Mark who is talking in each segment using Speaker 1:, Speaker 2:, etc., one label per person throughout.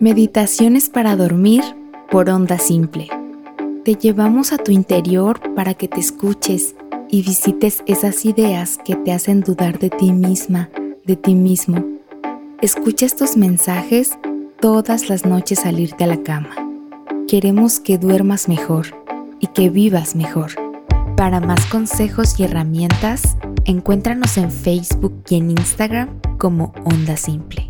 Speaker 1: Meditaciones para dormir por onda simple. Te llevamos a tu interior para que te escuches y visites esas ideas que te hacen dudar de ti misma, de ti mismo. Escucha estos mensajes todas las noches al irte a la cama. Queremos que duermas mejor y que vivas mejor. Para más consejos y herramientas, encuéntranos en Facebook y en Instagram como Onda Simple.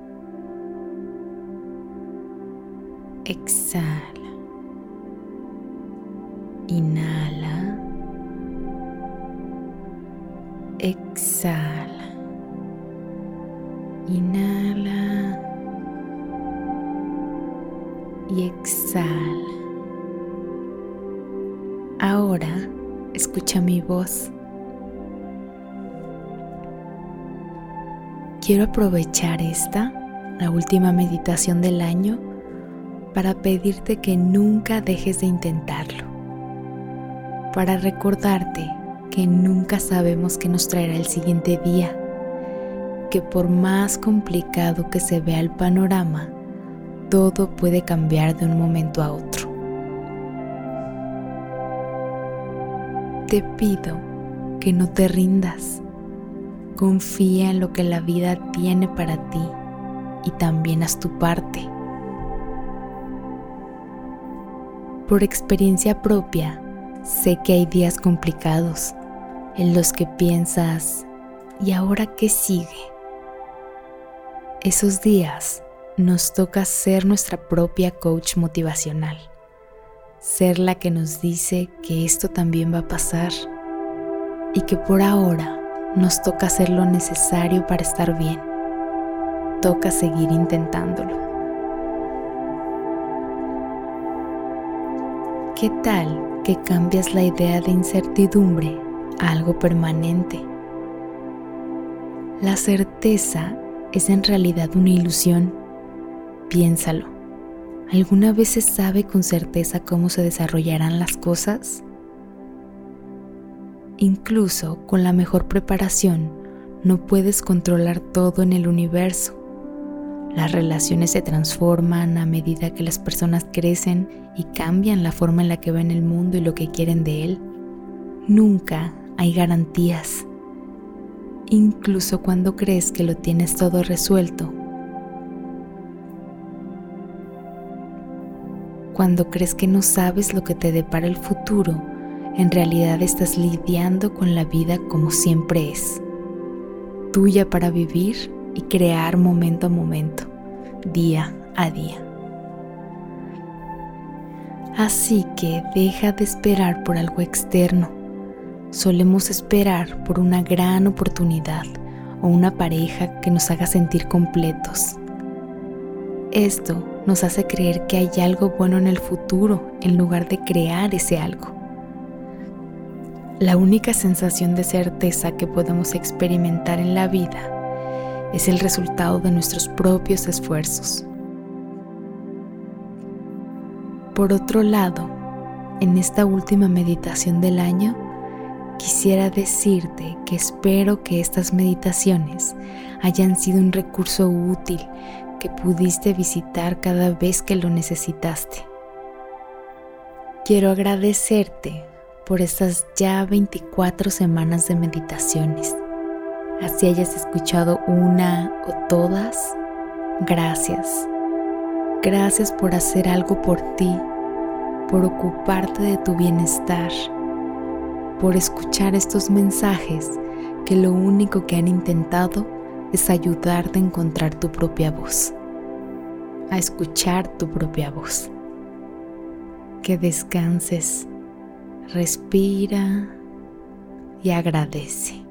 Speaker 1: Exhala. Inhala. Exhala. Inhala. Y exhala. Ahora escucha mi voz. Quiero aprovechar esta, la última meditación del año, para pedirte que nunca dejes de intentarlo, para recordarte que nunca sabemos qué nos traerá el siguiente día, que por más complicado que se vea el panorama, todo puede cambiar de un momento a otro. Te pido que no te rindas, confía en lo que la vida tiene para ti y también haz tu parte Por experiencia propia, sé que hay días complicados en los que piensas, ¿y ahora qué sigue? Esos días nos toca ser nuestra propia coach motivacional, ser la que nos dice que esto también va a pasar y que por ahora nos toca hacer lo necesario para estar bien. Toca seguir intentándolo. ¿Qué tal que cambias la idea de incertidumbre a algo permanente? La certeza es en realidad una ilusión. Piénsalo. ¿Alguna vez se sabe con certeza cómo se desarrollarán las cosas? Incluso con la mejor preparación, no puedes controlar todo en el universo. Las relaciones se transforman a medida que las personas crecen y cambian la forma en la que ven el mundo y lo que quieren de él. Nunca hay garantías. Incluso cuando crees que lo tienes todo resuelto. Cuando crees que no sabes lo que te depara el futuro, en realidad estás lidiando con la vida como siempre es. Tuya para vivir y crear momento a momento, día a día. Así que deja de esperar por algo externo. Solemos esperar por una gran oportunidad o una pareja que nos haga sentir completos. Esto nos hace creer que hay algo bueno en el futuro en lugar de crear ese algo. La única sensación de certeza que podemos experimentar en la vida es el resultado de nuestros propios esfuerzos. Por otro lado, en esta última meditación del año, quisiera decirte que espero que estas meditaciones hayan sido un recurso útil que pudiste visitar cada vez que lo necesitaste. Quiero agradecerte por estas ya 24 semanas de meditaciones así hayas escuchado una o todas, gracias. Gracias por hacer algo por ti, por ocuparte de tu bienestar, por escuchar estos mensajes que lo único que han intentado es ayudarte a encontrar tu propia voz, a escuchar tu propia voz. Que descanses, respira y agradece.